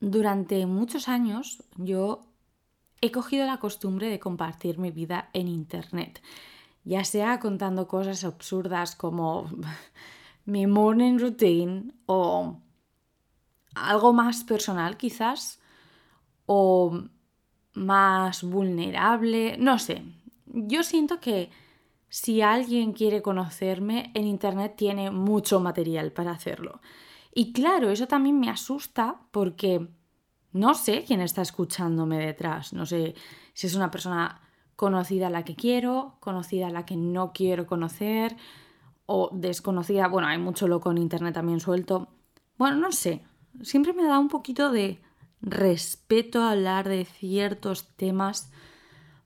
Durante muchos años yo he cogido la costumbre de compartir mi vida en Internet, ya sea contando cosas absurdas como mi morning routine o algo más personal quizás, o más vulnerable, no sé. Yo siento que si alguien quiere conocerme, en Internet tiene mucho material para hacerlo. Y claro, eso también me asusta porque no sé quién está escuchándome detrás. No sé si es una persona conocida la que quiero, conocida a la que no quiero conocer o desconocida. Bueno, hay mucho loco en Internet también suelto. Bueno, no sé. Siempre me da un poquito de respeto hablar de ciertos temas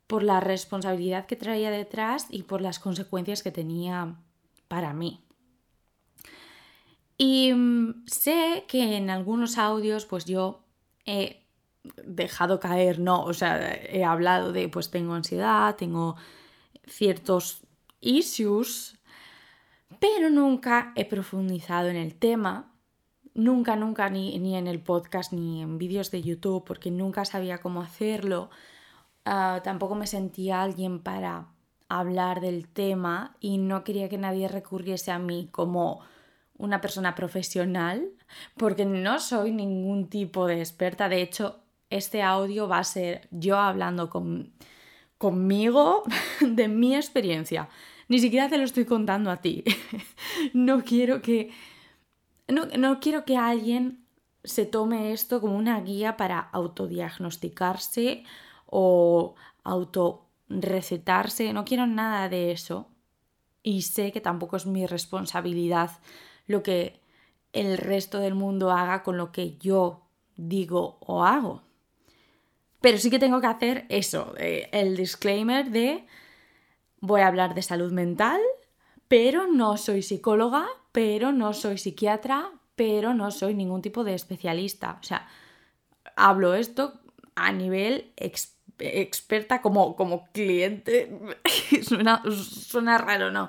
por la responsabilidad que traía detrás y por las consecuencias que tenía para mí. Y mm, sé que en algunos audios pues yo he dejado caer, no, o sea, he hablado de pues tengo ansiedad, tengo ciertos issues, pero nunca he profundizado en el tema, nunca, nunca, ni, ni en el podcast, ni en vídeos de YouTube, porque nunca sabía cómo hacerlo, ah, tampoco me sentía alguien para hablar del tema y no quería que nadie recurriese a mí como una persona profesional, porque no soy ningún tipo de experta. De hecho, este audio va a ser yo hablando con, conmigo de mi experiencia. Ni siquiera te lo estoy contando a ti. no quiero que. No, no quiero que alguien se tome esto como una guía para autodiagnosticarse o autorrecetarse. No quiero nada de eso. Y sé que tampoco es mi responsabilidad lo que el resto del mundo haga con lo que yo digo o hago. Pero sí que tengo que hacer eso, eh, el disclaimer de voy a hablar de salud mental, pero no soy psicóloga, pero no soy psiquiatra, pero no soy ningún tipo de especialista. O sea, hablo esto a nivel experta como, como cliente. suena, suena raro, ¿no?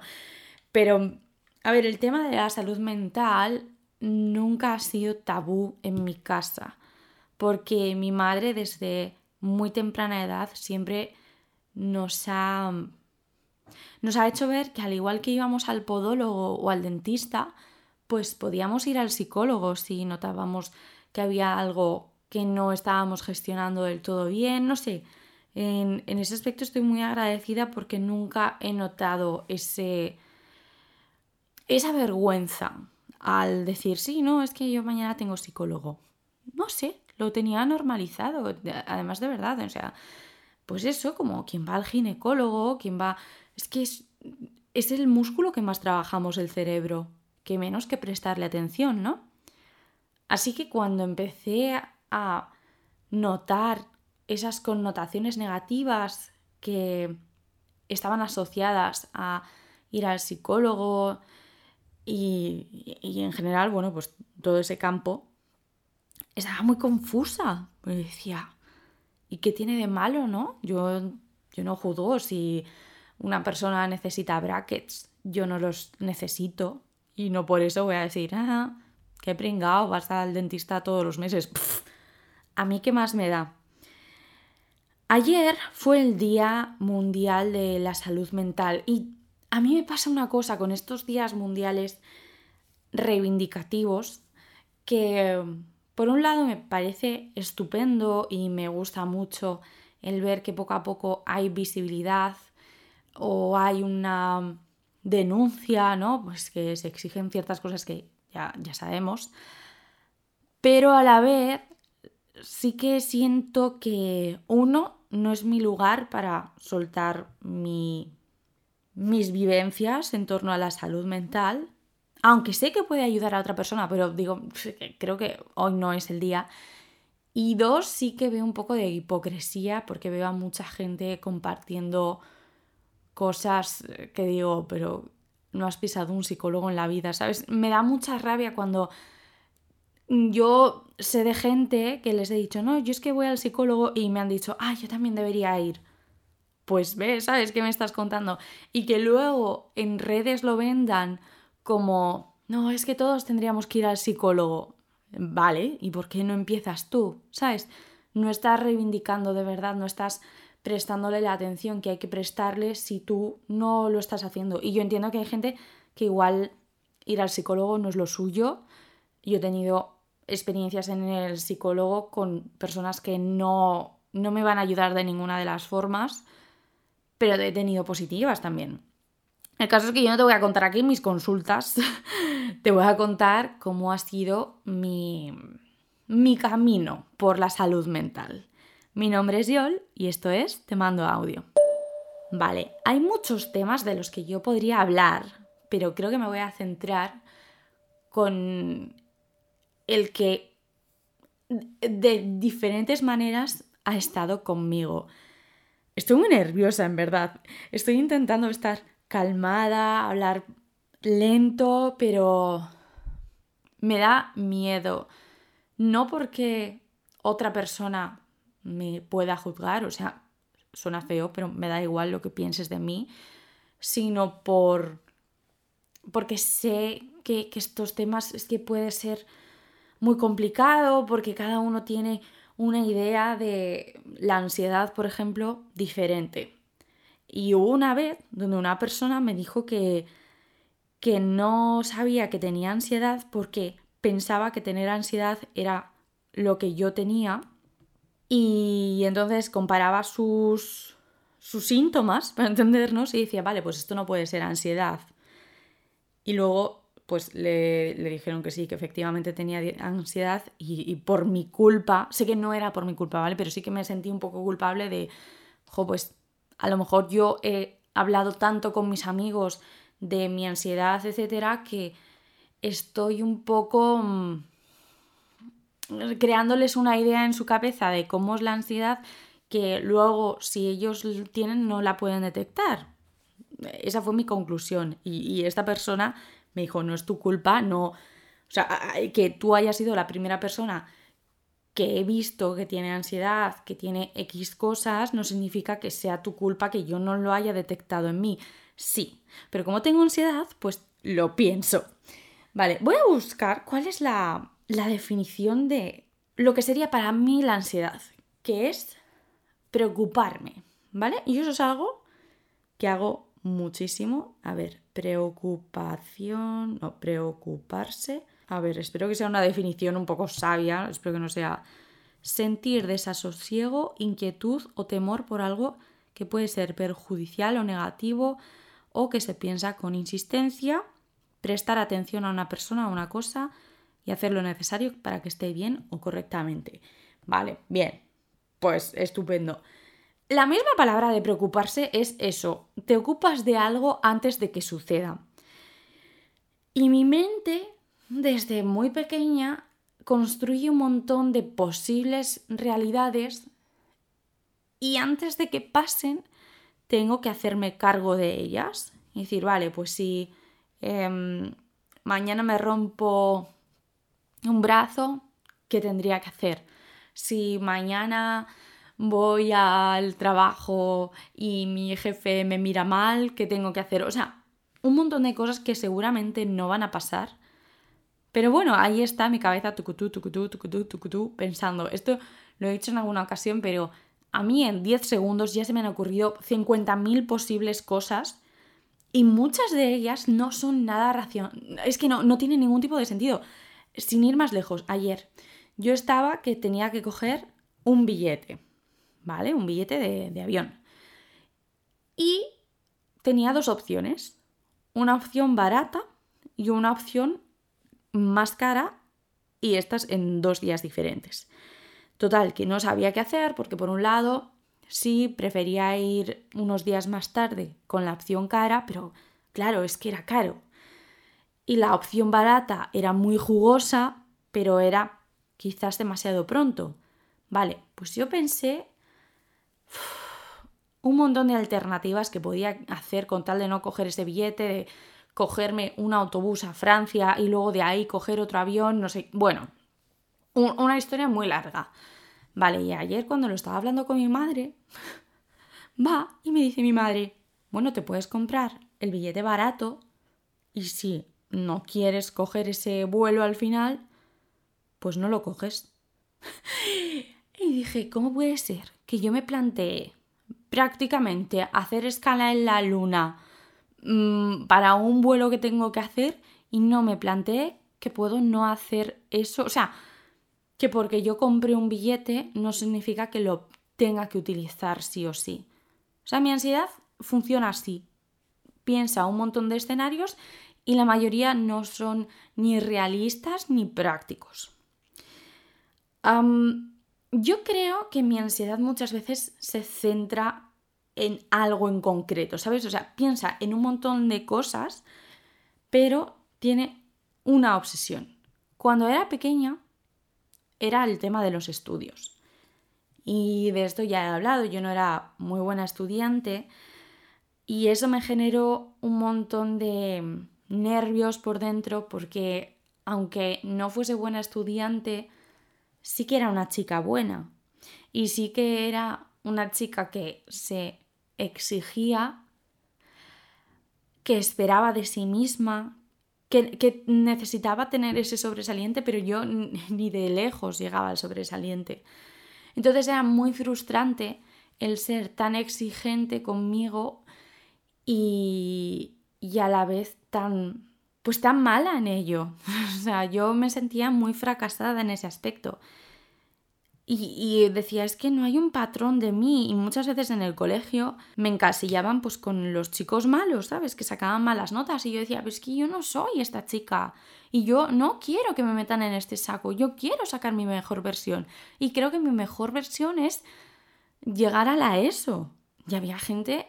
Pero a ver, el tema de la salud mental nunca ha sido tabú en mi casa, porque mi madre desde muy temprana edad siempre nos ha, nos ha hecho ver que al igual que íbamos al podólogo o al dentista, pues podíamos ir al psicólogo si notábamos que había algo que no estábamos gestionando del todo bien, no sé. En, en ese aspecto estoy muy agradecida porque nunca he notado ese, esa vergüenza al decir, sí, no, es que yo mañana tengo psicólogo. No sé, lo tenía normalizado, además de verdad, o sea, pues eso, como quien va al ginecólogo, quien va... Es que es, es el músculo que más trabajamos el cerebro, que menos que prestarle atención, ¿no? Así que cuando empecé a notar esas connotaciones negativas que estaban asociadas a ir al psicólogo, y, en general, bueno, pues todo ese campo estaba muy confusa. Me decía, ¿y qué tiene de malo, no? Yo, yo no juzgo si una persona necesita brackets, yo no los necesito y no por eso voy a decir, ah, qué pringao, vas al dentista todos los meses. ¿A mí qué más me da? Ayer fue el Día Mundial de la Salud Mental y a mí me pasa una cosa con estos días mundiales reivindicativos que por un lado me parece estupendo y me gusta mucho el ver que poco a poco hay visibilidad o hay una denuncia, ¿no? Pues que se exigen ciertas cosas que ya, ya sabemos. Pero a la vez sí que siento que uno no es mi lugar para soltar mi mis vivencias en torno a la salud mental, aunque sé que puede ayudar a otra persona, pero digo, creo que hoy no es el día. Y dos, sí que veo un poco de hipocresía porque veo a mucha gente compartiendo cosas que digo, pero no has pisado un psicólogo en la vida, ¿sabes? Me da mucha rabia cuando yo sé de gente que les he dicho, no, yo es que voy al psicólogo y me han dicho, ah, yo también debería ir pues ve, ¿sabes qué me estás contando? Y que luego en redes lo vendan como, no, es que todos tendríamos que ir al psicólogo. Vale, ¿y por qué no empiezas tú? ¿Sabes? No estás reivindicando de verdad, no estás prestándole la atención que hay que prestarle si tú no lo estás haciendo. Y yo entiendo que hay gente que igual ir al psicólogo no es lo suyo. Yo he tenido experiencias en el psicólogo con personas que no, no me van a ayudar de ninguna de las formas, pero he tenido positivas también. El caso es que yo no te voy a contar aquí mis consultas, te voy a contar cómo ha sido mi, mi camino por la salud mental. Mi nombre es Yol y esto es Te mando audio. Vale, hay muchos temas de los que yo podría hablar, pero creo que me voy a centrar con el que de diferentes maneras ha estado conmigo. Estoy muy nerviosa, en verdad. Estoy intentando estar calmada, hablar lento, pero me da miedo. No porque otra persona me pueda juzgar, o sea, suena feo, pero me da igual lo que pienses de mí, sino por porque sé que, que estos temas es que puede ser muy complicado, porque cada uno tiene una idea de la ansiedad, por ejemplo, diferente. Y hubo una vez donde una persona me dijo que, que no sabía que tenía ansiedad porque pensaba que tener ansiedad era lo que yo tenía y entonces comparaba sus, sus síntomas para entendernos y decía, vale, pues esto no puede ser ansiedad. Y luego pues le, dijeron que sí, que efectivamente tenía ansiedad y, por mi culpa, sé que no era por mi culpa, ¿vale? Pero sí que me sentí un poco culpable de, jo, pues a lo mejor yo he hablado tanto con mis amigos de mi ansiedad, etcétera, que estoy un poco mm, creándoles una idea en su cabeza de cómo es la ansiedad que luego si ellos tienen no la pueden detectar. Esa fue mi conclusión y esta persona me dijo, no es tu culpa, no, o sea, que tú hayas sido la primera persona que he visto que tiene ansiedad, que tiene X cosas, no significa que sea tu culpa que yo no lo haya detectado en mí. Sí, pero como tengo ansiedad, pues lo pienso. Vale, voy a buscar cuál es la, la definición de lo que sería para mí la ansiedad, que es preocuparme, ¿vale? Y eso es algo que hago muchísimo. A ver, preocupación, no, preocuparse a ver, espero que sea una definición un poco sabia, espero que no sea sentir desasosiego, inquietud o temor por algo que puede ser perjudicial o negativo o que se piensa con insistencia, prestar atención a una persona o una cosa y hacer lo necesario para que esté bien o correctamente. Vale, bien, pues estupendo. La misma palabra de preocuparse es eso, te ocupas de algo antes de que suceda. Y mi mente desde muy pequeña construye un montón de posibles realidades y antes de que pasen tengo que hacerme cargo de ellas y decir, vale, pues si em, mañana me rompo un brazo, ¿qué tendría que hacer? Si mañana voy al trabajo y mi jefe me mira mal, ¿qué tengo que hacer? O sea, un montón de cosas que seguramente no van a pasar pero bueno, ahí está mi cabeza tucutú, tucutú, tucutú, tucutú, pensando. Esto lo he dicho en alguna ocasión, pero a mí en 10 segundos ya se me han ocurrido 50.000 posibles cosas y muchas de ellas no son nada racionales. Es que no, no tienen ningún tipo de sentido. Sin ir más lejos, ayer yo estaba que tenía que coger un billete, ¿vale? Un billete de, avión. Y tenía dos opciones. Una opción barata y una opción más cara y estas en dos días diferentes. Total, que no sabía qué hacer porque por un lado sí prefería ir unos días más tarde con la opción cara, pero claro, es que era caro. Y la opción barata era muy jugosa, pero era quizás demasiado pronto. Vale, pues yo pensé un montón de alternativas que podía hacer con tal de no coger ese billete, de cogerme un autobús a Francia y luego de ahí coger otro avión, no sé, bueno, una historia muy larga. Vale, y ayer cuando lo estaba hablando con mi madre, va y me dice mi madre, bueno, te puedes comprar el billete barato y si no quieres coger ese vuelo al final, pues no lo coges. y dije, ¿cómo puede ser que yo me planteé prácticamente hacer escala en la luna mm, para un vuelo que tengo que hacer y no me planteé que puedo no hacer eso? O sea, que porque yo compré un billete no significa que lo tenga que utilizar sí o sí. O sea, mi ansiedad funciona así. Piensa un montón de escenarios y la mayoría no son ni realistas ni prácticos. Yo creo que mi ansiedad muchas veces se centra en algo en concreto, ¿sabes? O sea, piensa en un montón de cosas, pero tiene una obsesión. Cuando era pequeña era el tema de los estudios. Y de esto ya he hablado, yo no era muy buena estudiante y eso me generó un montón de nervios por dentro porque aunque no fuese buena estudiante, sí que era una chica buena y sí que era una chica que se exigía, que esperaba de sí misma, que, necesitaba tener ese sobresaliente, pero yo ni de lejos llegaba al sobresaliente. Entonces era muy frustrante el ser tan exigente conmigo y, y a la vez tan pues tan mala en ello. o sea, yo me sentía muy fracasada en ese aspecto. Y, decía, es que no hay un patrón de mí. Y muchas veces en el colegio me encasillaban pues con los chicos malos, ¿sabes? Que sacaban malas notas. Y yo decía, pues es que yo no soy esta chica. Y yo no quiero que me metan en este saco. Yo quiero sacar mi mejor versión. Y creo que mi mejor versión es llegar a la ESO. Y había gente,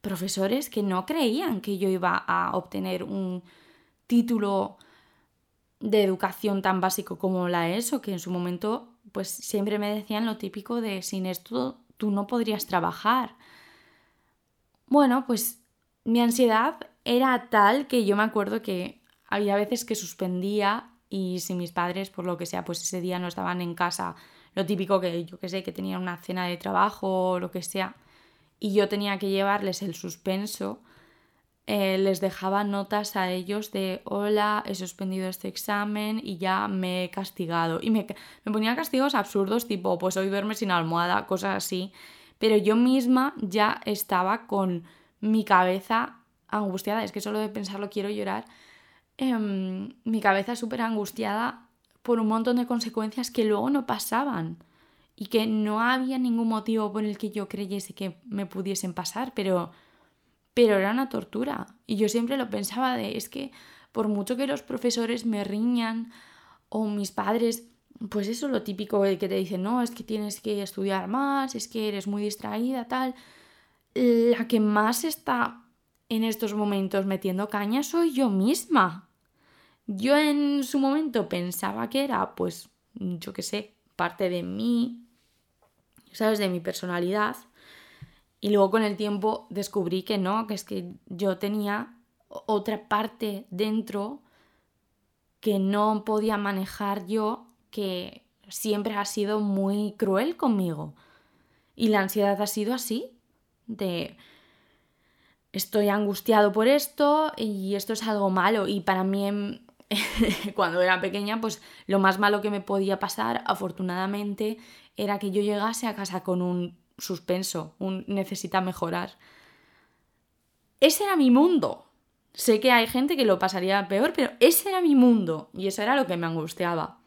profesores, que no creían que yo iba a obtener un título de educación tan básico como la ESO, que en su momento pues siempre me decían lo típico de sin esto tú no podrías trabajar. Bueno, pues mi ansiedad era tal que yo me acuerdo que había veces que suspendía y si mis padres, por lo que sea, pues ese día no estaban en casa, lo típico que yo que sé, que tenían una cena de trabajo o lo que sea, y yo tenía que llevarles el suspenso, eh, les dejaba notas a ellos de hola, he suspendido este examen y ya me he castigado. Y me, me ponía castigos absurdos tipo pues hoy duerme sin almohada, cosas así. Pero yo misma ya estaba con mi cabeza angustiada, es que solo de pensarlo quiero llorar. Em, mi cabeza súper angustiada por un montón de consecuencias que luego no pasaban y que no había ningún motivo por el que yo creyese que me pudiesen pasar, pero pero era una tortura. Y yo siempre lo pensaba de, es que por mucho que los profesores me riñan o mis padres, pues eso lo típico de que te dicen, no, es que tienes que estudiar más, es que eres muy distraída, tal. La que más está en estos momentos metiendo caña soy yo misma. Yo en su momento pensaba que era, pues, yo qué sé, parte de mí, ¿sabes? De mi personalidad. Y luego con el tiempo descubrí que no, que es que yo tenía otra parte dentro que no podía manejar yo, que siempre ha sido muy cruel conmigo. Y la ansiedad ha sido así, de estoy angustiado por esto y esto es algo malo. Y para mí, cuando era pequeña, pues lo más malo que me podía pasar, afortunadamente, era que yo llegase a casa con un suspenso, un necesita mejorar. Ese era mi mundo. Sé que hay gente que lo pasaría peor, pero ese era mi mundo y eso era lo que me angustiaba.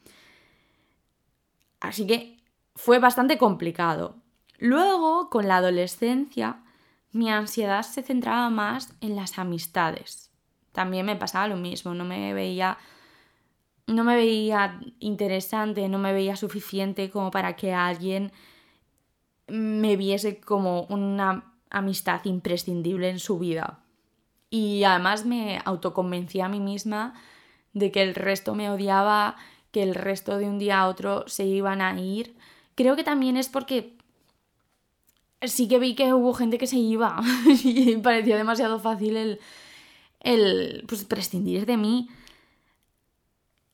Así que fue bastante complicado. Luego, con la adolescencia, mi ansiedad se centraba más en las amistades. También me pasaba lo mismo, no me veía no me veía interesante, no me veía suficiente como para que alguien me viese como una amistad imprescindible en su vida. Y además me autoconvencí a mí misma de que el resto me odiaba, que el resto de un día a otro se iban a ir. Creo que también es porque sí que vi que hubo gente que se iba y parecía demasiado fácil el, el pues, prescindir de mí.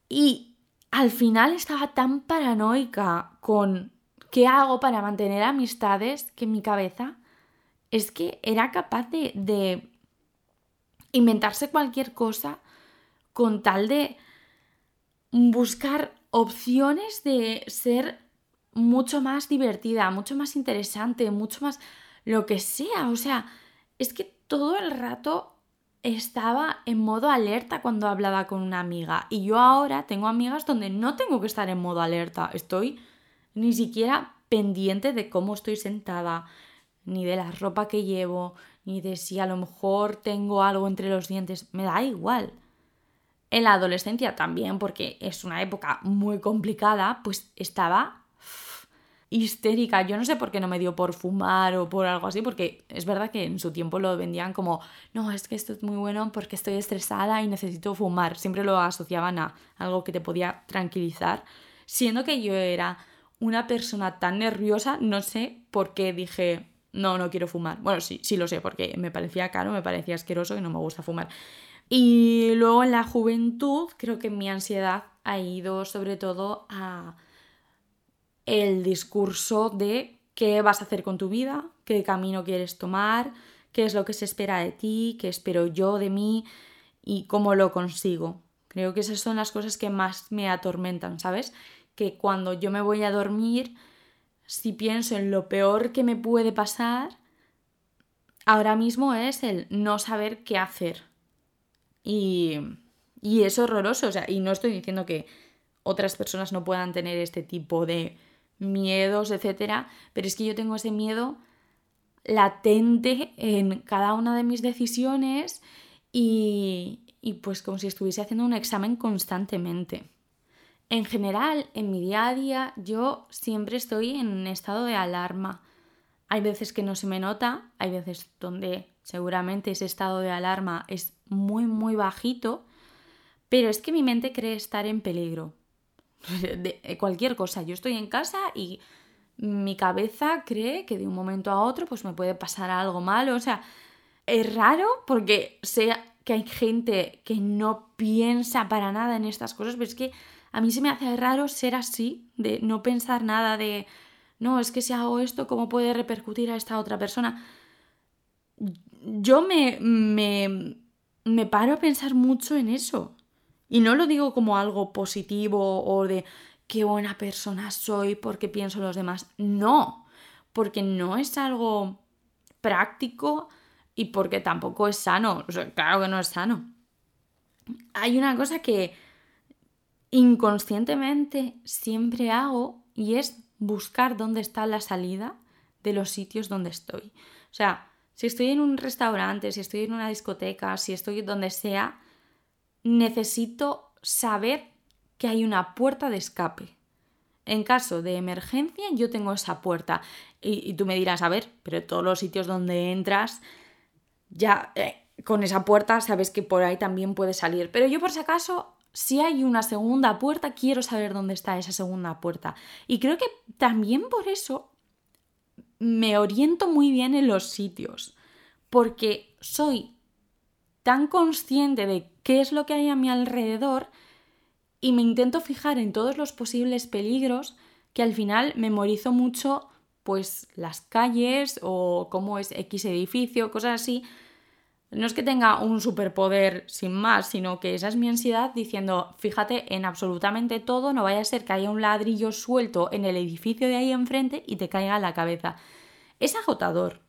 Y al final estaba tan paranoica con ¿Qué hago para mantener amistades? Que en mi cabeza es que era capaz de, inventarse cualquier cosa con tal de buscar opciones de ser mucho más divertida, mucho más interesante, mucho más lo que sea. O sea, es que todo el rato estaba en modo alerta cuando hablaba con una amiga. Y yo ahora tengo amigas donde no tengo que estar en modo alerta. Estoy ni siquiera pendiente de cómo estoy sentada, ni de la ropa que llevo, ni de si a lo mejor tengo algo entre los dientes. Me da igual. En la adolescencia también, porque es una época muy complicada, pues estaba histérica. Yo no sé por qué no me dio por fumar o por algo así, porque es verdad que en su tiempo lo vendían como, no, es que esto es muy bueno porque estoy estresada y necesito fumar. Siempre lo asociaban a algo que te podía tranquilizar. Siendo que yo era una persona tan nerviosa, no sé por qué dije, no, no quiero fumar. Bueno, sí, sí lo sé, porque me parecía caro, me parecía asqueroso y no me gusta fumar. Y luego en la juventud creo que mi ansiedad ha ido sobre todo a el discurso de qué vas a hacer con tu vida, qué camino quieres tomar, qué es lo que se espera de ti, qué espero yo de mí y cómo lo consigo. Creo que esas son las cosas que más me atormentan, ¿sabes? Que cuando yo me voy a dormir, si pienso en lo peor que me puede pasar, ahora mismo es el no saber qué hacer. Y, y es horroroso, o sea, y no estoy diciendo que otras personas no puedan tener este tipo de miedos, etcétera, pero es que yo tengo ese miedo latente en cada una de mis decisiones y, y pues como si estuviese haciendo un examen constantemente. En general, en mi día a día, yo siempre estoy en un estado de alarma. Hay veces que no se me nota, hay veces donde seguramente ese estado de alarma es muy, muy bajito, pero es que mi mente cree estar en peligro. de eh, cualquier cosa. Yo estoy en casa y mi cabeza cree que de un momento a otro pues me puede pasar algo malo. O sea, es raro porque sé que hay gente que no piensa para nada en estas cosas, pero es que a mí se me hace raro ser así, de no pensar nada, de no, es que si hago esto, ¿cómo puede repercutir a esta otra persona? Yo me, me, me paro a pensar mucho en eso. Y no lo digo como algo positivo o de qué buena persona soy porque pienso en los demás. No, porque no es algo práctico y porque tampoco es sano. Claro que no es sano. Hay una cosa que inconscientemente siempre hago y es buscar dónde está la salida de los sitios donde estoy. O sea, si estoy en un restaurante, si estoy en una discoteca, si estoy donde sea, necesito saber que hay una puerta de escape. En caso de emergencia, yo tengo esa puerta. Y, tú me dirás, a ver, pero todos los sitios donde entras, ya eh, con esa puerta sabes que por ahí también puedes salir. Pero yo por si acaso, si hay una segunda puerta, quiero saber dónde está esa segunda puerta. Y creo que también por eso me oriento muy bien en los sitios. Porque soy tan consciente de qué es lo que hay a mi alrededor y me intento fijar en todos los posibles peligros que al final memorizo mucho pues las calles o cómo es X edificio, cosas así. No es que tenga un superpoder sin más, sino que esa es mi ansiedad diciendo, fíjate en absolutamente todo, no vaya a ser que haya un ladrillo suelto en el edificio de ahí enfrente y te caiga la cabeza. Es agotador,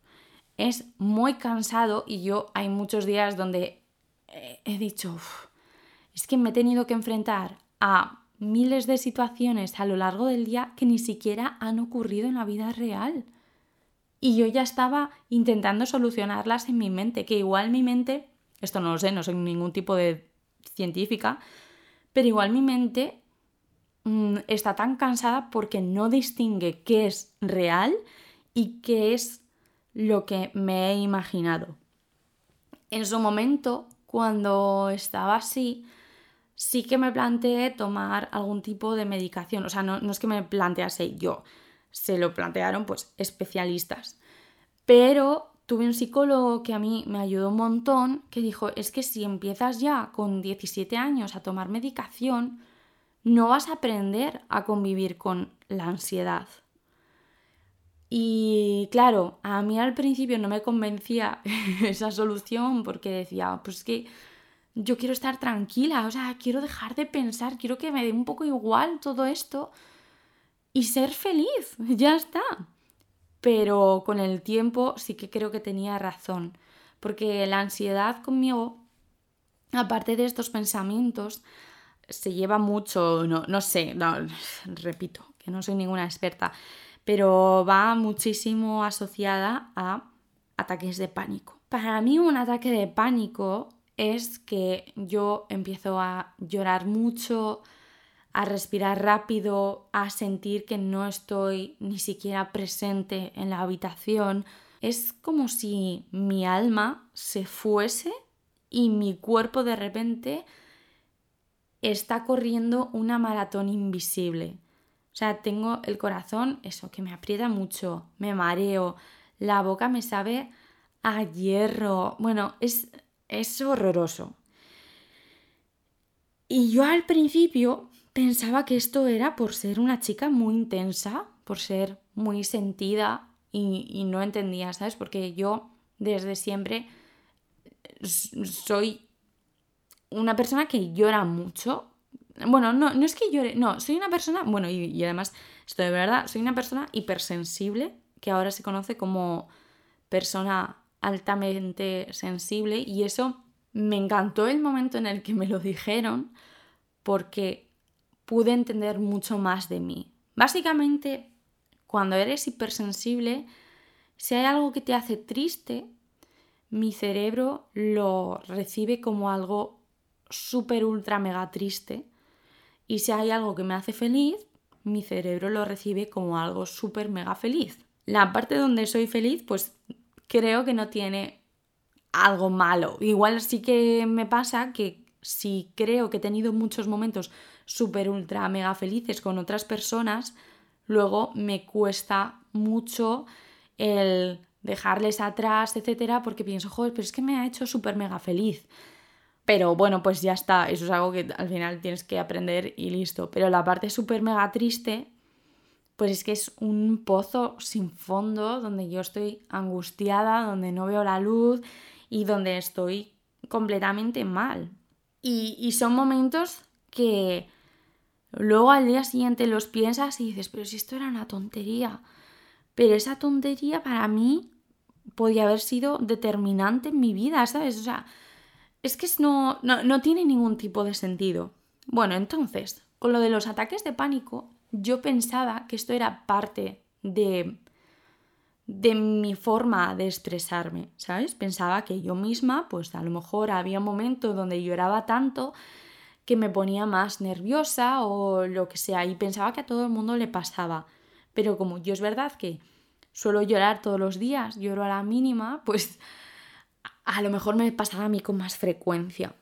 es muy cansado y yo hay muchos días donde he dicho, es que me he tenido que enfrentar a miles de situaciones a lo largo del día que ni siquiera han ocurrido en la vida real. Y yo ya estaba intentando solucionarlas en mi mente, que igual mi mente, esto no lo sé, no soy ningún tipo de científica, pero igual mi mente mm, está tan cansada porque no distingue qué es real y qué es lo que me he imaginado. En su momento cuando estaba así, sí que me planteé tomar algún tipo de medicación. O sea, no, es que me plantease yo, se lo plantearon pues especialistas. Pero tuve un psicólogo que a mí me ayudó un montón, que dijo, es que si empiezas ya con 17 años a tomar medicación, no vas a aprender a convivir con la ansiedad. Y claro, a mí al principio no me convencía esa solución porque decía, pues que yo quiero estar tranquila, o sea, quiero dejar de pensar, quiero que me dé un poco igual todo esto y ser feliz, ya está. Pero con el tiempo sí que creo que tenía razón, porque la ansiedad conmigo, aparte de estos pensamientos, se lleva mucho, no, no sé, repito, que no soy ninguna experta, pero va muchísimo asociada a ataques de pánico. Para mí un ataque de pánico es que yo empiezo a llorar mucho, a respirar rápido, a sentir que no estoy ni siquiera presente en la habitación. Es como si mi alma se fuese y mi cuerpo de repente está corriendo una maratón invisible. O sea, tengo el corazón, eso, que me aprieta mucho, me mareo, la boca me sabe a hierro. Bueno, es, es horroroso. Y yo al principio pensaba que esto era por ser una chica muy intensa, por ser muy sentida y, no entendía, ¿sabes? Porque yo desde siempre soy una persona que llora mucho. Bueno, no, no es que llore, no, soy una persona, bueno, y, y además, esto de verdad, soy una persona hipersensible, que ahora se conoce como persona altamente sensible y eso me encantó el momento en el que me lo dijeron porque pude entender mucho más de mí. Básicamente, cuando eres hipersensible, si hay algo que te hace triste, mi cerebro lo recibe como algo súper, ultra, mega triste. Y si hay algo que me hace feliz, mi cerebro lo recibe como algo súper, mega feliz. La parte donde soy feliz, pues creo que no tiene algo malo. Igual sí que me pasa que si creo que he tenido muchos momentos súper, ultra, mega felices con otras personas, luego me cuesta mucho el dejarles atrás, etcétera, porque pienso, joder, pero es que me ha hecho súper mega feliz. Pero bueno, pues ya está, eso es algo que al final tienes que aprender y listo. Pero la parte súper mega triste pues es que es un pozo sin fondo donde yo estoy angustiada, donde no veo la luz y donde estoy completamente mal. Y, son momentos que luego al día siguiente los piensas y dices, pero si esto era una tontería. Pero esa tontería para mí podía haber sido determinante en mi vida, ¿sabes? O sea, es que no, no, no tiene ningún tipo de sentido. Bueno, entonces, con lo de los ataques de pánico, yo pensaba que esto era parte de, de mi forma de expresarme, ¿sabes? Pensaba que yo misma, pues a lo mejor había momentos donde lloraba tanto que me ponía más nerviosa o lo que sea, y pensaba que a todo el mundo le pasaba. Pero como yo es verdad que suelo llorar todos los días, lloro a la mínima, pues a lo mejor me pasaba a mí con más frecuencia.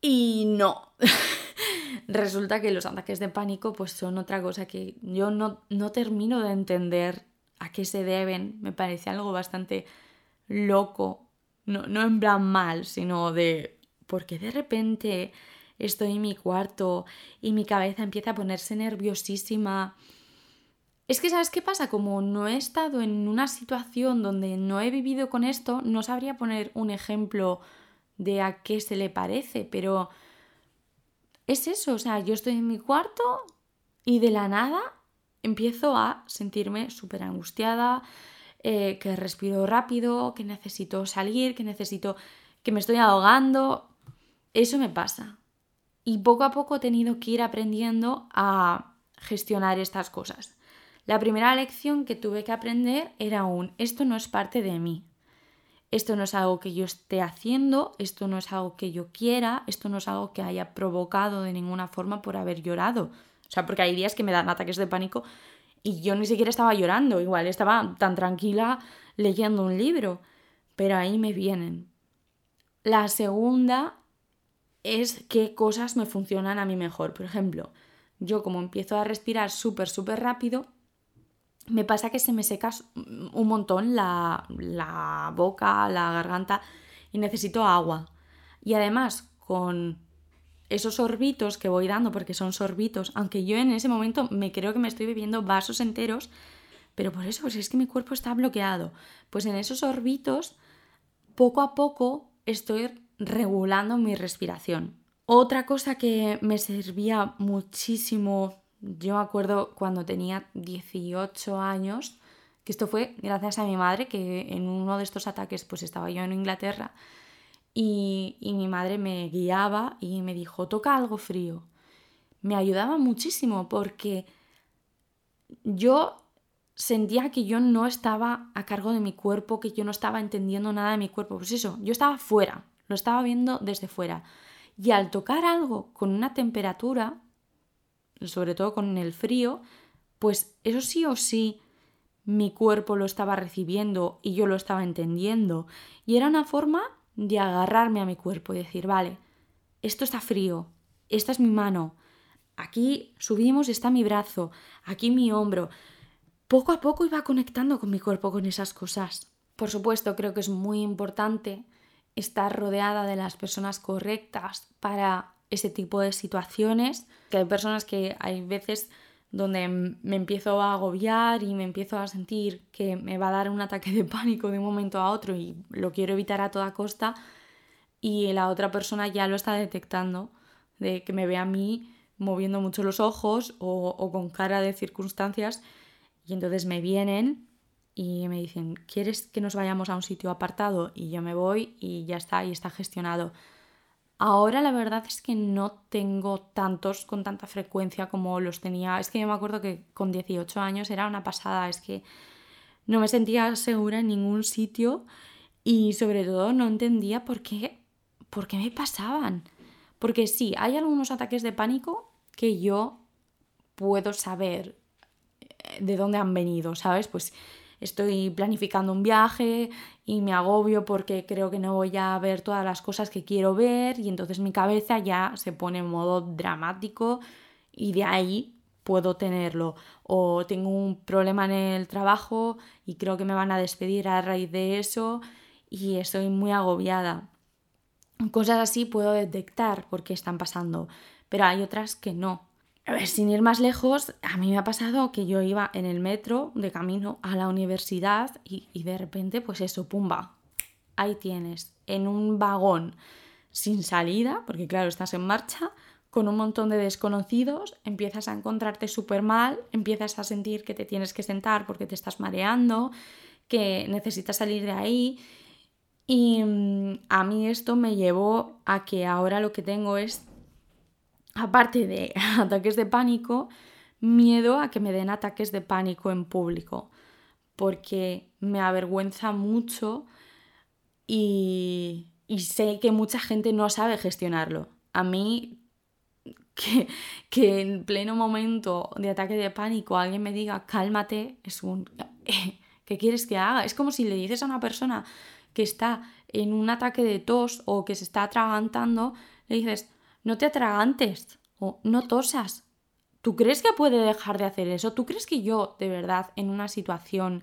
Y no. resulta que los ataques de pánico pues son otra cosa que yo no, no termino de entender a qué se deben. Me parece algo bastante loco. No, no en plan mal, sino de porque de repente estoy en mi cuarto y mi cabeza empieza a ponerse nerviosísima. Es que, ¿sabes qué pasa? Como no he estado en una situación donde no he vivido con esto, no sabría poner un ejemplo de a qué se le parece, pero es eso, o sea, yo estoy en mi cuarto y de la nada empiezo a sentirme súper angustiada, eh, que respiro rápido, que necesito salir, que necesito, que me estoy ahogando. Eso me pasa. Y poco a poco he tenido que ir aprendiendo a gestionar estas cosas. La primera lección que tuve que aprender era un, esto no es parte de mí esto no es algo que yo esté haciendo, esto no es algo que yo quiera, esto no es algo que haya provocado de ninguna forma por haber llorado. O sea, porque hay días que me dan ataques de pánico y yo ni siquiera estaba llorando, igual estaba tan tranquila leyendo un libro, pero ahí me vienen. La segunda es qué cosas me funcionan a mí mejor. Por ejemplo, yo como empiezo a respirar súper, súper rápido, me pasa que se me seca un montón la, la boca, la garganta y necesito agua. Y además, con esos sorbitos que voy dando, porque son sorbitos, aunque yo en ese momento me creo que me estoy bebiendo vasos enteros, pero por eso, pues es que mi cuerpo está bloqueado. Pues en esos sorbitos, poco a poco estoy regulando mi respiración. Otra cosa que me servía muchísimo, yo me acuerdo cuando tenía 18 años, que esto fue gracias a mi madre, que en uno de estos ataques pues estaba yo en Inglaterra y, y mi madre me guiaba y me dijo, toca algo frío. Me ayudaba muchísimo porque yo sentía que yo no estaba a cargo de mi cuerpo, que yo no estaba entendiendo nada de mi cuerpo. Pues eso, yo estaba fuera, lo estaba viendo desde fuera. Y al tocar algo con una temperatura, sobre todo con el frío, pues eso sí o sí mi cuerpo lo estaba recibiendo y yo lo estaba entendiendo. Y era una forma de agarrarme a mi cuerpo y decir, vale, esto está frío, esta es mi mano, aquí subimos está mi brazo, aquí mi hombro. Poco a poco iba conectando con mi cuerpo con esas cosas. Por supuesto, creo que es muy importante estar rodeada de las personas correctas para ese tipo de situaciones, que hay personas que hay veces donde me empiezo a agobiar y me empiezo a sentir que me va a dar un ataque de pánico de un momento a otro y lo quiero evitar a toda costa y la otra persona ya lo está detectando, de que me ve a mí moviendo mucho los ojos o, o con cara de circunstancias y entonces me vienen y me dicen, ¿quieres que nos vayamos a un sitio apartado? Y yo me voy y ya está, y está gestionado. Ahora la verdad es que no tengo tantos con tanta frecuencia como los tenía. Es que yo me acuerdo que con 18 años era una pasada, es que no me sentía segura en ningún sitio y sobre todo no entendía por qué, por qué me pasaban. Porque sí, hay algunos ataques de pánico que yo puedo saber de dónde han venido, ¿sabes? Pues estoy planificando un viaje y me agobio porque creo que no voy a ver todas las cosas que quiero ver y entonces mi cabeza ya se pone en modo dramático y de ahí puedo tenerlo. O tengo un problema en el trabajo y creo que me van a despedir a raíz de eso y estoy muy agobiada. Cosas así puedo detectar por qué están pasando, pero hay otras que no. A ver, sin ir más lejos, a mí me ha pasado que yo iba en el metro de camino a la universidad y, de repente, pues eso, pumba, ahí tienes, en un vagón sin salida, porque claro, estás en marcha, con un montón de desconocidos, empiezas a encontrarte súper mal, empiezas a sentir que te tienes que sentar porque te estás mareando, que necesitas salir de ahí. Y mm, a mí esto me llevó a que ahora lo que tengo es aparte de ataques de pánico, miedo a que me den ataques de pánico en público, porque me avergüenza mucho y, sé que mucha gente no sabe gestionarlo. A mí, que, que, en pleno momento de ataque de pánico alguien me diga cálmate, es un... ¿Qué quieres que haga? Es como si le dices a una persona que está en un ataque de tos o que se está atragantando, le dices, no te atragantes o no tosas. ¿Tú crees que puede dejar de hacer eso? ¿Tú crees que yo, de verdad, en una situación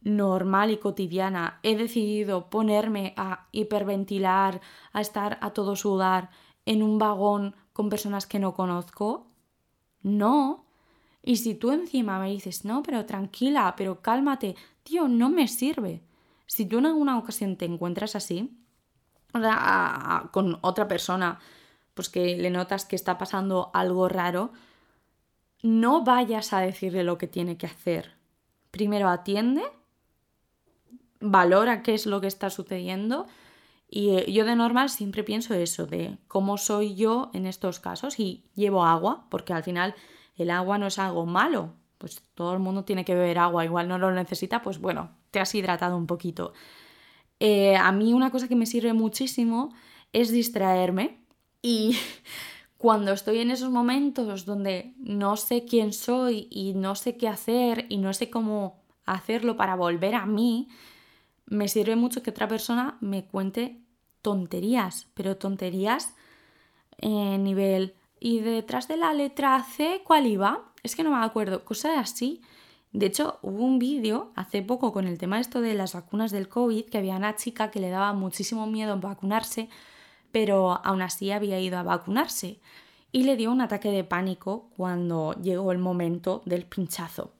normal y cotidiana, he decidido ponerme a hiperventilar, a estar a todo sudar en un vagón con personas que no conozco? No. Y si tú encima me dices, no, pero tranquila, pero cálmate, tío, no me sirve. Si tú en alguna ocasión te encuentras así, con otra persona pues que le notas que está pasando algo raro, no vayas a decirle lo que tiene que hacer. Primero atiende, valora qué es lo que está sucediendo y eh, yo de normal siempre pienso eso, de cómo soy yo en estos casos y llevo agua, porque al final el agua no es algo malo, pues todo el mundo tiene que beber agua, igual no lo necesita, pues bueno, te has hidratado un poquito. Eh, a mí una cosa que me sirve muchísimo es distraerme, y cuando estoy en esos momentos donde no sé quién soy y no sé qué hacer y no sé cómo hacerlo para volver a mí, me sirve mucho que otra persona me cuente tonterías, pero tonterías en nivel y detrás de la letra C, ¿cuál iba? Es que no me acuerdo, cosas así. De hecho, hubo un vídeo hace poco con el tema esto de las vacunas del COVID, que había una chica que le daba muchísimo miedo vacunarse pero aún así había ido a vacunarse y le dio un ataque de pánico cuando llegó el momento del pinchazo.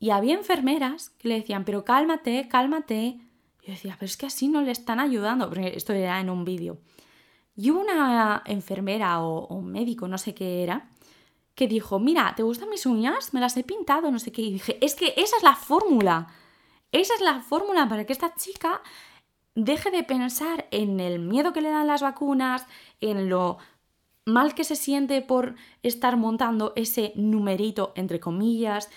Y había enfermeras que le decían, pero cálmate, cálmate. yo decía, pero es que así no le están ayudando, porque esto era en un vídeo. Y una enfermera o, médico, no sé qué era, que dijo, mira, ¿te gustan mis uñas? Me las he pintado, no sé qué. Y dije, es que esa es la fórmula. Esa es la fórmula para que esta chica deje de pensar en el miedo que le dan las vacunas, en lo mal que se siente por estar montando ese numerito, entre comillas,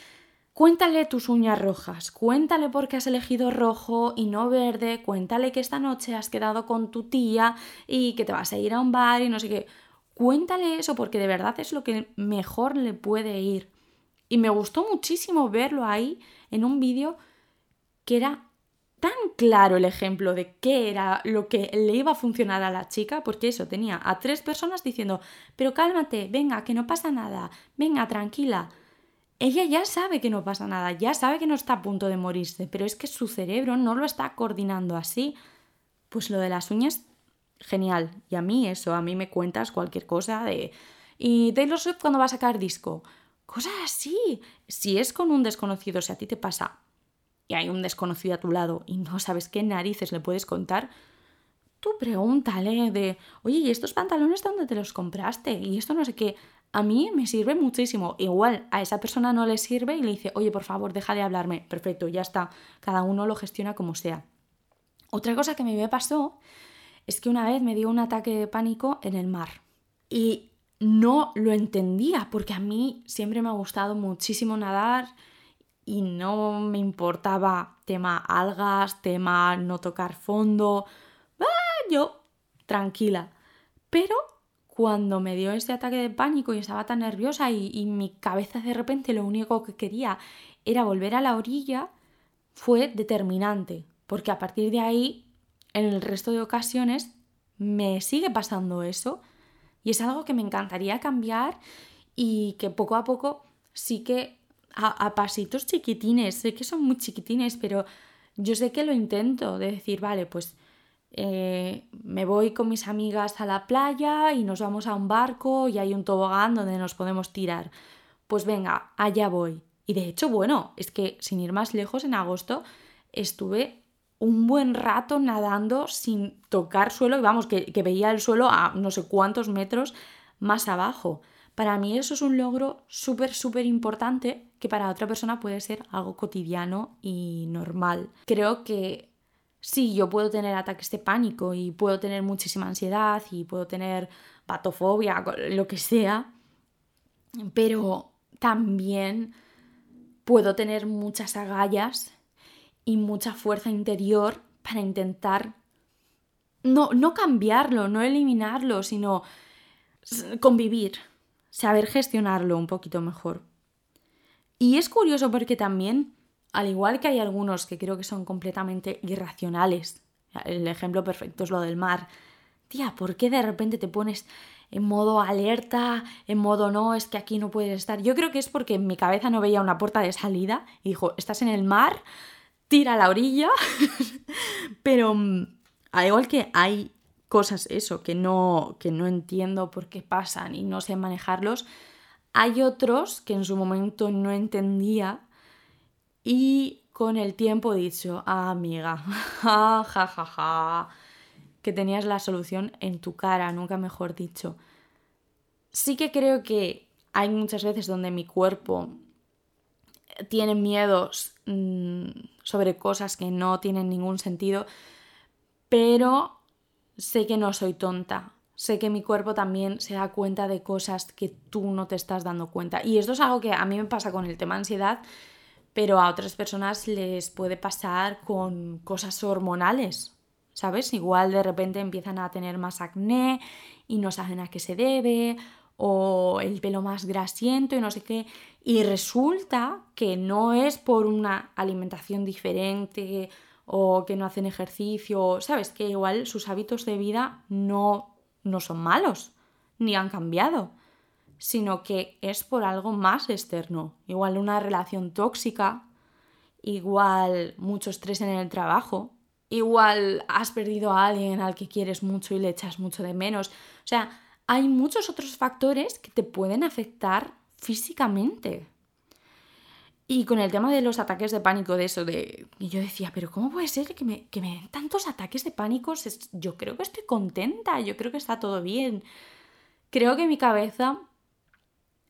Cuéntale tus uñas rojas, cuéntale por qué has elegido rojo y no verde, cuéntale que esta noche has quedado con tu tía y que te vas a ir a un bar y no sé qué. Cuéntale eso porque de verdad es lo que mejor le puede ir. Y me gustó muchísimo verlo ahí en un vídeo que era tan claro el ejemplo de qué era lo que le iba a funcionar a la chica, porque eso tenía a tres personas diciendo, pero cálmate, venga, que no pasa nada, venga, tranquila ella ya sabe que no pasa nada, ya sabe que no está a punto de morirse, pero es que su cerebro no lo está coordinando así. Pues lo de las uñas, genial. Y a mí eso, a mí me cuentas cualquier cosa de... ¿Y Taylor Swift cuando va a sacar disco? Cosas así. Si es con un desconocido, si a ti te pasa y hay un desconocido a tu lado y no sabes qué narices le puedes contar, tú pregúntale de, oye, ¿y estos pantalones dónde te los compraste? Y esto no sé qué a mí me sirve muchísimo. Igual a esa persona no le sirve y le dice, oye, por favor, deja de hablarme. Perfecto, ya está. Cada uno lo gestiona como sea. Otra cosa que me pasó es que una vez me dio un ataque de pánico en el mar. Y no lo entendía porque a mí siempre me ha gustado muchísimo nadar y no me importaba tema algas, tema no tocar fondo. ¡Ah! Yo tranquila. Pero cuando me dio ese ataque de pánico y estaba tan nerviosa y, mi cabeza de repente lo único que quería era volver a la orilla, fue determinante, porque a partir de ahí, en el resto de ocasiones, me sigue pasando eso y es algo que me encantaría cambiar y que poco a poco sí que a, pasitos chiquitines, sé que son muy chiquitines, pero yo sé que lo intento, de decir, vale, pues eh, me voy con mis amigas a la playa y nos vamos a un barco y hay un tobogán donde nos podemos tirar. Pues venga, allá voy. Y de hecho, bueno, es que sin ir más lejos, en agosto estuve un buen rato nadando sin tocar suelo y vamos, que, que veía el suelo a no sé cuántos metros más abajo. Para mí eso es un logro súper, súper importante que para otra persona puede ser algo cotidiano y normal. Creo que sí, yo puedo tener ataques de pánico y puedo tener muchísima ansiedad y puedo tener patofobia, lo que sea, pero también puedo tener muchas agallas y mucha fuerza interior para intentar no, no cambiarlo, no eliminarlo, sino convivir, saber gestionarlo un poquito mejor. Y es curioso porque también al igual que hay algunos que creo que son completamente irracionales. El ejemplo perfecto es lo del mar. Tía, ¿por qué de repente te pones en modo alerta, en modo no, es que aquí no puedes estar? Yo creo que es porque en mi cabeza no veía una puerta de salida y dijo, estás en el mar, tira a la orilla. Pero mm, al igual que hay cosas eso que no que no entiendo por qué pasan y no sé manejarlos, hay otros que en su momento no entendía y con el tiempo he dicho, ah, amiga, ja, ja, ja, ja, que tenías la solución en tu cara, nunca mejor dicho. Sí que creo que hay muchas veces donde mi cuerpo tiene miedos mm, sobre cosas que no tienen ningún sentido, pero sé que no soy tonta. Sé que mi cuerpo también se da cuenta de cosas que tú no te estás dando cuenta. Y esto es algo que a mí me pasa con el tema ansiedad pero a otras personas les puede pasar con cosas hormonales, ¿sabes? Igual de repente empiezan a tener más acné y no saben a qué se debe, o el pelo más grasiento y no sé qué, y resulta que no es por una alimentación diferente o que no hacen ejercicio, ¿sabes? Que igual sus hábitos de vida no, no son malos, ni han cambiado sino que es por algo más externo. Igual una relación tóxica, igual mucho estrés en el trabajo, igual has perdido a alguien al que quieres mucho y le echas mucho de menos. O sea, hay muchos otros factores que te pueden afectar físicamente. Y con el tema de los ataques de pánico, de eso, de. Y yo decía, pero ¿cómo puede ser que me, que me den tantos ataques de pánico? Yo creo que estoy contenta, yo creo que está todo bien. Creo que mi cabeza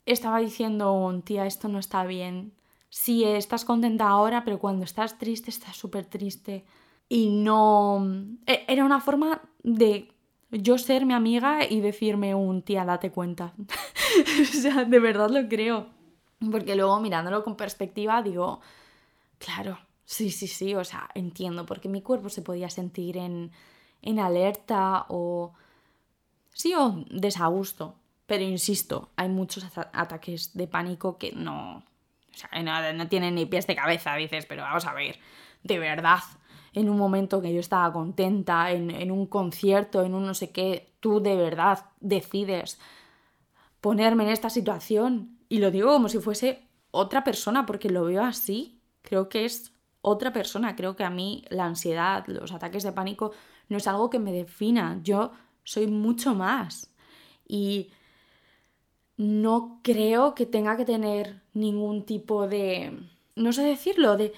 estaba diciendo, tía, esto no está bien. Sí, estás contenta ahora, pero cuando estás triste, estás súper triste. Y no. E, era una forma de yo ser mi amiga y decirme un tía, date cuenta. o sea, de verdad lo creo. Porque luego mirándolo con perspectiva digo, claro, sí, sí, sí, o sea, entiendo, porque mi cuerpo se podía sentir en, en alerta o... Sí, o desagusto. Pero insisto, hay muchos ataques de pánico que no... O sea, no, no tienen ni pies de cabeza, dices, pero vamos a ver, de verdad, en un momento que yo estaba contenta, en, en un concierto, en un no sé qué, tú de verdad decides ponerme en esta situación. Y lo digo como si fuese otra persona, porque lo veo así. Creo que es otra persona. Creo que a mí la ansiedad, los ataques de pánico, no es algo que me defina. Yo soy mucho más. Y no creo que tenga que tener ningún tipo de... no sé decirlo, de...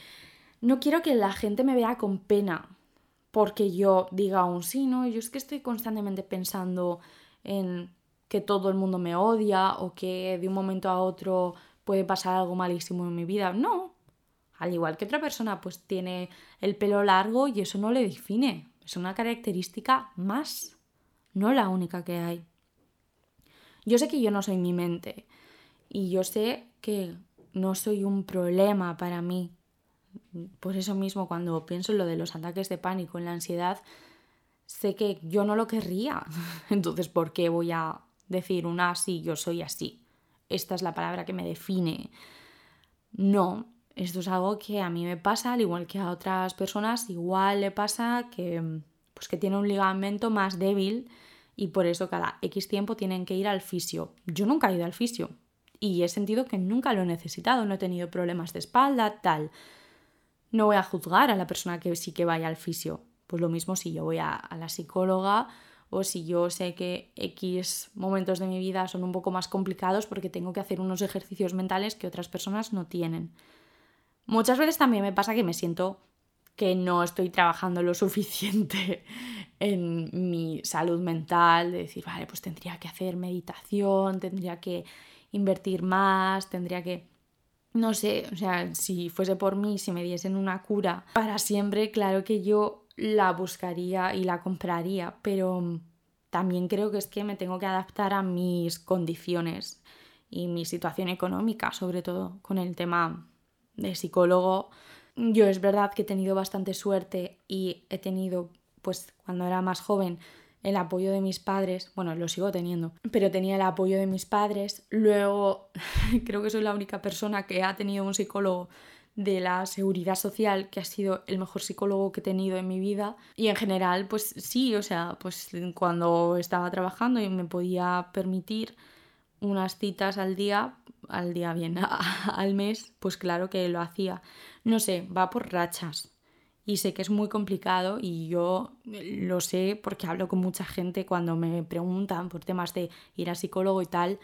no quiero que la gente me vea con pena porque yo diga un sí, ¿no? Yo es que estoy constantemente pensando en que todo el mundo me odia o que de un momento a otro puede pasar algo malísimo en mi vida. No. Al igual que otra persona pues tiene el pelo largo y eso no le define. Es una característica más, no la única que hay. Yo sé que yo no soy mi mente y yo sé que no soy un problema para mí. Por eso mismo cuando pienso en lo de los ataques de pánico, en la ansiedad, sé que yo no lo querría. Entonces, ¿por qué voy a decir una así, yo soy así. Esta es la palabra que me define. No, esto es algo que a mí me pasa, al igual que a otras personas, igual le pasa que, pues que tiene un ligamento más débil y por eso cada X tiempo tienen que ir al fisio. Yo nunca he ido al fisio y he sentido que nunca lo he necesitado, no he tenido problemas de espalda, tal. No voy a juzgar a la persona que sí que vaya al fisio. Pues lo mismo si yo voy a, a la psicóloga o si yo sé que X momentos de mi vida son un poco más complicados porque tengo que hacer unos ejercicios mentales que otras personas no tienen. Muchas veces también me pasa que me siento que no estoy trabajando lo suficiente en mi salud mental, de decir, vale, pues tendría que hacer meditación, tendría que invertir más, tendría que no sé, o sea, si fuese por mí, si me diesen una cura para siempre, claro que yo la buscaría y la compraría, pero también creo que es que me tengo que adaptar a mis condiciones y mi situación económica, sobre todo con el tema de psicólogo. Yo es verdad que he tenido bastante suerte y he tenido, pues cuando era más joven, el apoyo de mis padres, bueno, lo sigo teniendo, pero tenía el apoyo de mis padres. Luego creo que soy la única persona que ha tenido un psicólogo de la seguridad social, que ha sido el mejor psicólogo que he tenido en mi vida. Y en general, pues sí, o sea, pues cuando estaba trabajando y me podía permitir unas citas al día, al día bien, al mes, pues claro que lo hacía. No sé, va por rachas. Y sé que es muy complicado y yo lo sé porque hablo con mucha gente cuando me preguntan por temas de ir a psicólogo y tal.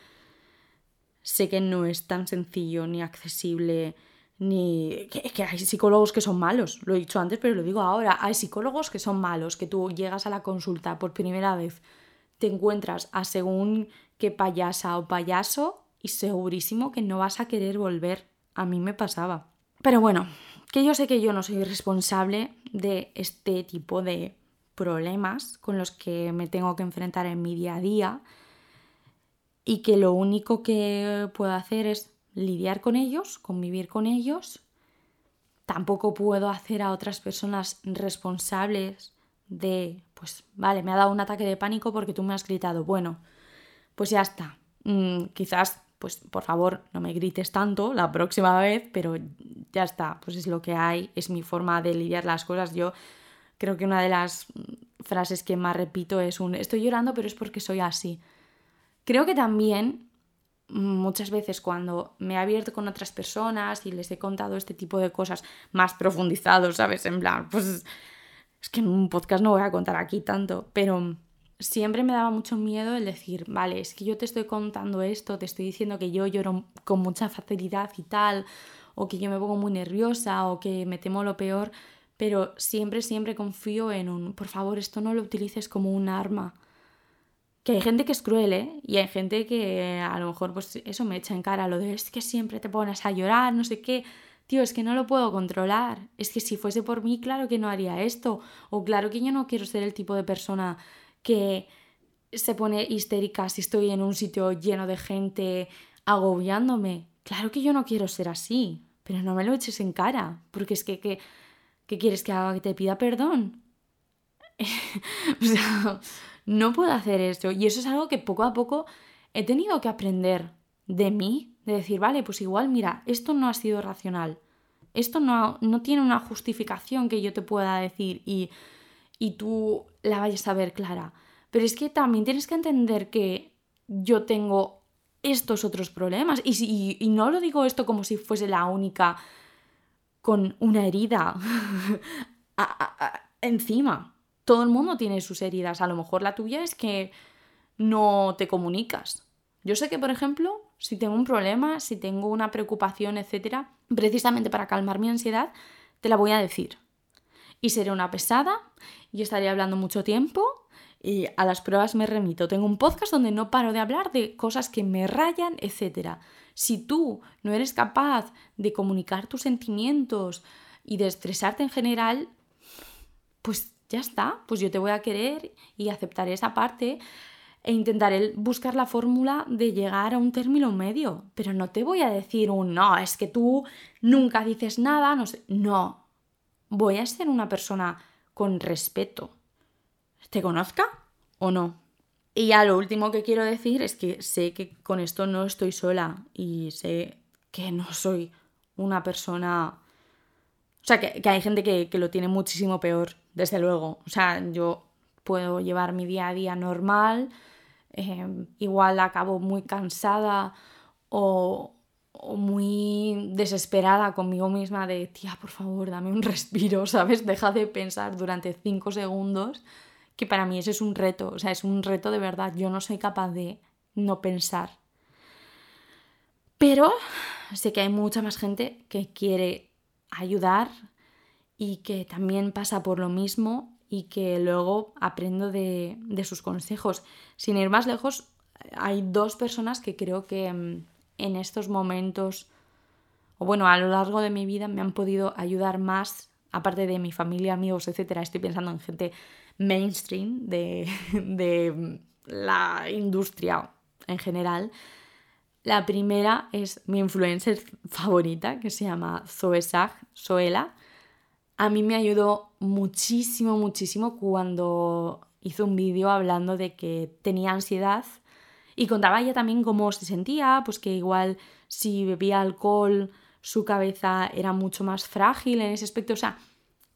Sé que no es tan sencillo ni accesible ni que, hay psicólogos que son malos, lo he dicho antes, pero lo digo ahora, hay psicólogos que son malos, que tú llegas a la consulta por primera vez, te encuentras a según qué payasa o payaso y segurísimo que no vas a querer volver. A mí me pasaba. Pero bueno, que yo sé que yo no soy responsable de este tipo de problemas con los que me tengo que enfrentar en mi día a día y que lo único que puedo hacer es lidiar con ellos, convivir con ellos. Tampoco puedo hacer a otras personas responsables de, pues, vale, me ha dado un ataque de pánico porque tú me has gritado. Bueno, pues ya está. Mm, quizás, pues, por favor, no me grites tanto la próxima vez, pero ya está. Pues es lo que hay, es mi forma de lidiar las cosas. Yo creo que una de las frases que más repito es un, estoy llorando, pero es porque soy así. Creo que también muchas veces cuando me he abierto con otras personas y les he contado este tipo de cosas más profundizados, ¿sabes? En plan, pues es que en un podcast no voy a contar aquí tanto, pero siempre me daba mucho miedo el decir, vale, es que yo te estoy contando esto, te estoy diciendo que yo lloro con mucha facilidad y tal, o que yo me pongo muy nerviosa o que me temo lo peor, pero siempre, siempre confío en un, por favor, esto no lo utilices como un arma. Que hay gente que es cruel, ¿eh? Y hay gente que a lo mejor, pues eso me echa en cara, lo de es que siempre te pones a llorar, no sé qué. Tío, es que no lo puedo controlar. Es que si fuese por mí, claro que no haría esto. O claro que yo no quiero ser el tipo de persona que se pone histérica si estoy en un sitio lleno de gente agobiándome. Claro que yo no quiero ser así, pero no me lo eches en cara, porque es que, que ¿qué quieres que haga? ¿Que te pida perdón? no puedo hacer eso. Y eso es algo que poco a poco he tenido que aprender de mí, de decir, vale, pues igual, mira, esto no ha sido racional. Esto no, no tiene una justificación que yo te pueda decir y, y tú la vayas a ver clara. Pero es que también tienes que entender que yo tengo estos otros problemas. Y, y no lo digo esto como si fuese la única con una herida encima todo el mundo tiene sus heridas. A lo mejor la tuya es que no te comunicas. Yo sé que, por ejemplo, si tengo un problema, si tengo una preocupación, etcétera, precisamente para calmar mi ansiedad, te la voy a decir. Y seré una pesada y estaré hablando mucho tiempo y a las pruebas me remito. Tengo un podcast donde no paro de hablar de cosas que me rayan, etcétera. Si tú no eres capaz de comunicar tus sentimientos y de estresarte en general, pues ya está, pues yo te voy a querer y aceptaré esa parte e intentaré buscar la fórmula de llegar a un término medio, pero no te voy a decir un no, es que tú nunca dices nada, no sé, no, voy a ser una persona con respeto, te conozca o no. Y ya lo último que quiero decir es que sé que con esto no estoy sola y sé que no soy una persona... O sea, que, hay gente que, que lo tiene muchísimo peor desde luego. O sea, yo puedo llevar mi día a día normal, em, igual acabo muy cansada o, muy desesperada conmigo misma de, tía, por favor, dame un respiro, ¿sabes? Deja de pensar durante cinco segundos, que para mí ese es un reto, o sea, es un reto de verdad, yo no soy capaz de no pensar. Pero sé que hay mucha más gente que quiere ayudar, y que también pasa por lo mismo y que luego aprendo de, sus consejos. Sin ir más lejos, hay dos personas que creo que mm, en estos momentos, o bueno, a lo largo de mi vida me han podido ayudar más, aparte de mi familia, amigos, etc. Estoy pensando en gente mainstream de, de mm, la industria en general. La primera es mi influencer favorita, que se llama Zoe Sag, Zoela a mí me ayudó muchísimo, muchísimo cuando hizo un vídeo hablando de que tenía ansiedad y contaba ella también cómo se sentía, pues que igual si bebía alcohol su cabeza era mucho más frágil en ese aspecto, o sea,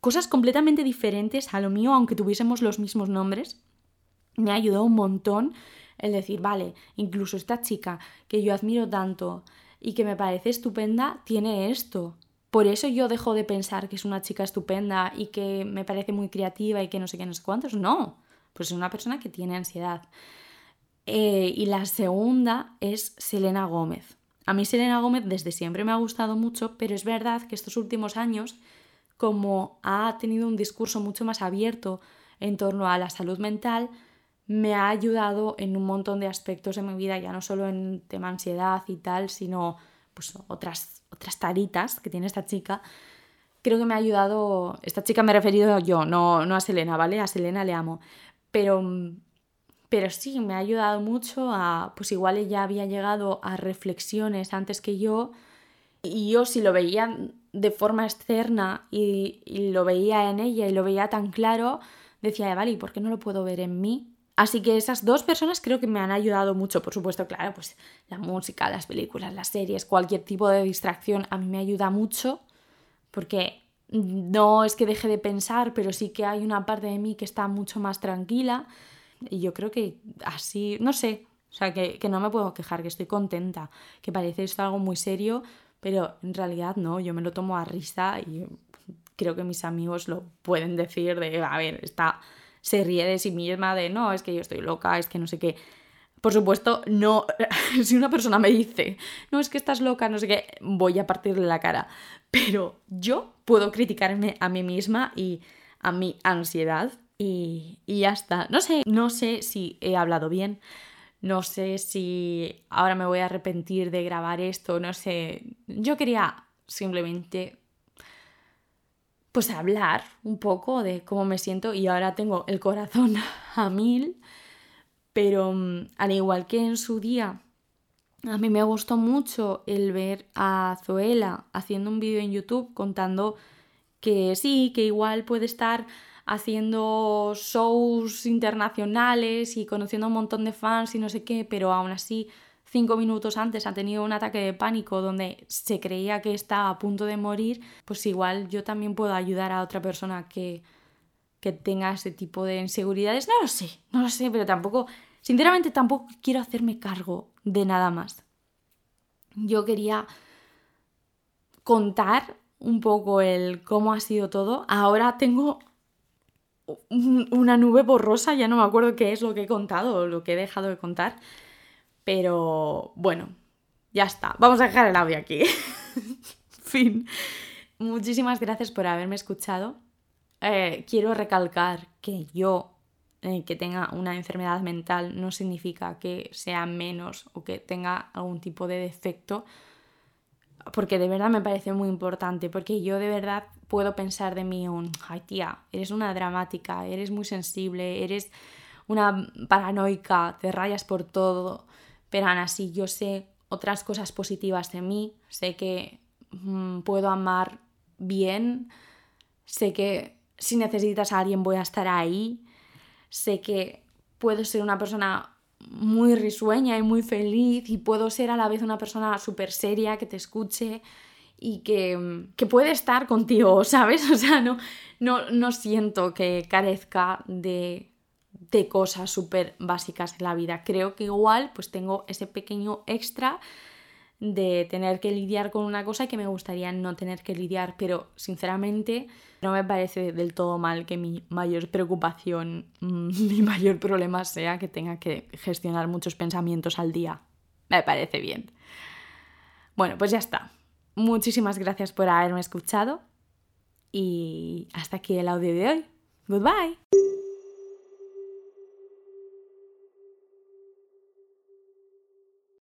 cosas completamente diferentes a lo mío, aunque tuviésemos los mismos nombres. Me ayudó un montón el decir, vale, incluso esta chica que yo admiro tanto y que me parece estupenda, tiene esto por eso yo dejo de pensar que es una chica estupenda y que me parece muy creativa y que no sé qué, no sé cuántos. No, pues es una persona que tiene ansiedad. Eh, y la segunda es Selena Gómez. A mí Selena Gómez desde siempre me ha gustado mucho, pero es verdad que estos últimos años, como ha tenido un discurso mucho más abierto en torno a la salud mental, me ha ayudado en un montón de aspectos de mi vida, ya no solo en tema ansiedad y tal, sino pues otras, otras taritas que tiene esta chica, creo que me ha ayudado, esta chica me he referido yo, no, no a Selena, ¿vale? A Selena le amo, pero, pero sí, me ha ayudado mucho a, pues igual ella había llegado a reflexiones antes que yo y yo si lo veía de forma externa y, y lo veía en ella y lo veía tan claro, decía, vale, ¿y por qué no lo puedo ver en mí? Así que esas dos personas creo que me han ayudado mucho, por supuesto, claro, pues la música, las películas, las series, cualquier tipo de distracción a mí me ayuda mucho porque no es que deje de pensar, pero sí que hay una parte de mí que está mucho más tranquila y yo creo que así, no sé, o sea, que, que no me puedo quejar, que estoy contenta, que parece esto algo muy serio, pero en realidad no, yo me lo tomo a risa y creo que mis amigos lo pueden decir de, a ver, está se ríe de sí misma de no, es que yo estoy loca, es que no sé qué. Por supuesto, no. Si una persona me dice, no es que estás loca, no sé qué, voy a partirle la cara. Pero yo puedo criticarme a mí misma y a mi ansiedad y, y ya está. No sé, no sé si he hablado bien. No sé si ahora me voy a arrepentir de grabar esto, no sé. Yo quería simplemente pues hablar un poco de cómo me siento y ahora tengo el corazón a mil pero mm, al igual que en su día, a mí me gustó mucho el ver a Zoela haciendo un vídeo en YouTube contando que sí, que igual puede estar haciendo shows internacionales y conociendo un montón de fans y no sé qué, pero aún así cinco minutos antes ha tenido un ataque de pánico donde se creía que estaba a punto de morir, pues igual yo también puedo ayudar a otra persona que, que tenga ese tipo de inseguridades. No lo sé, no lo sé, pero tampoco, sinceramente tampoco quiero hacerme cargo de nada más. Yo quería contar un poco el cómo ha sido todo. Ahora tengo una nube borrosa, ya no me acuerdo qué es lo que he contado o lo que he dejado de contar. Pero bueno, ya está. Vamos a dejar el audio aquí. fin. Muchísimas gracias por haberme escuchado. Eh, quiero recalcar que yo eh, que tenga una enfermedad mental no significa que sea menos o que tenga algún tipo de defecto, porque de verdad me parece muy importante, porque yo de verdad puedo pensar de mí un, ay tía, eres una dramática, eres muy sensible, eres una paranoica, te rayas por todo, pero aún así yo sé otras cosas positivas de mí, sé que mm, puedo amar bien, sé que si necesitas a alguien voy a estar ahí, sé que puedo ser una persona muy risueña y muy feliz y puedo ser a la vez una persona súper seria que te escuche y que, que, puede estar contigo, ¿sabes? O sea, no, no, no siento que carezca de, de cosas súper básicas en la vida. Creo que igual pues tengo ese pequeño extra de tener que lidiar con una cosa que me gustaría no tener que lidiar, pero sinceramente no me parece del todo mal que mi mayor preocupación, mi mayor problema sea que tenga que gestionar muchos pensamientos al día. Me parece bien. Bueno, pues ya está. Muchísimas gracias por haberme escuchado y hasta aquí el audio de hoy. Goodbye.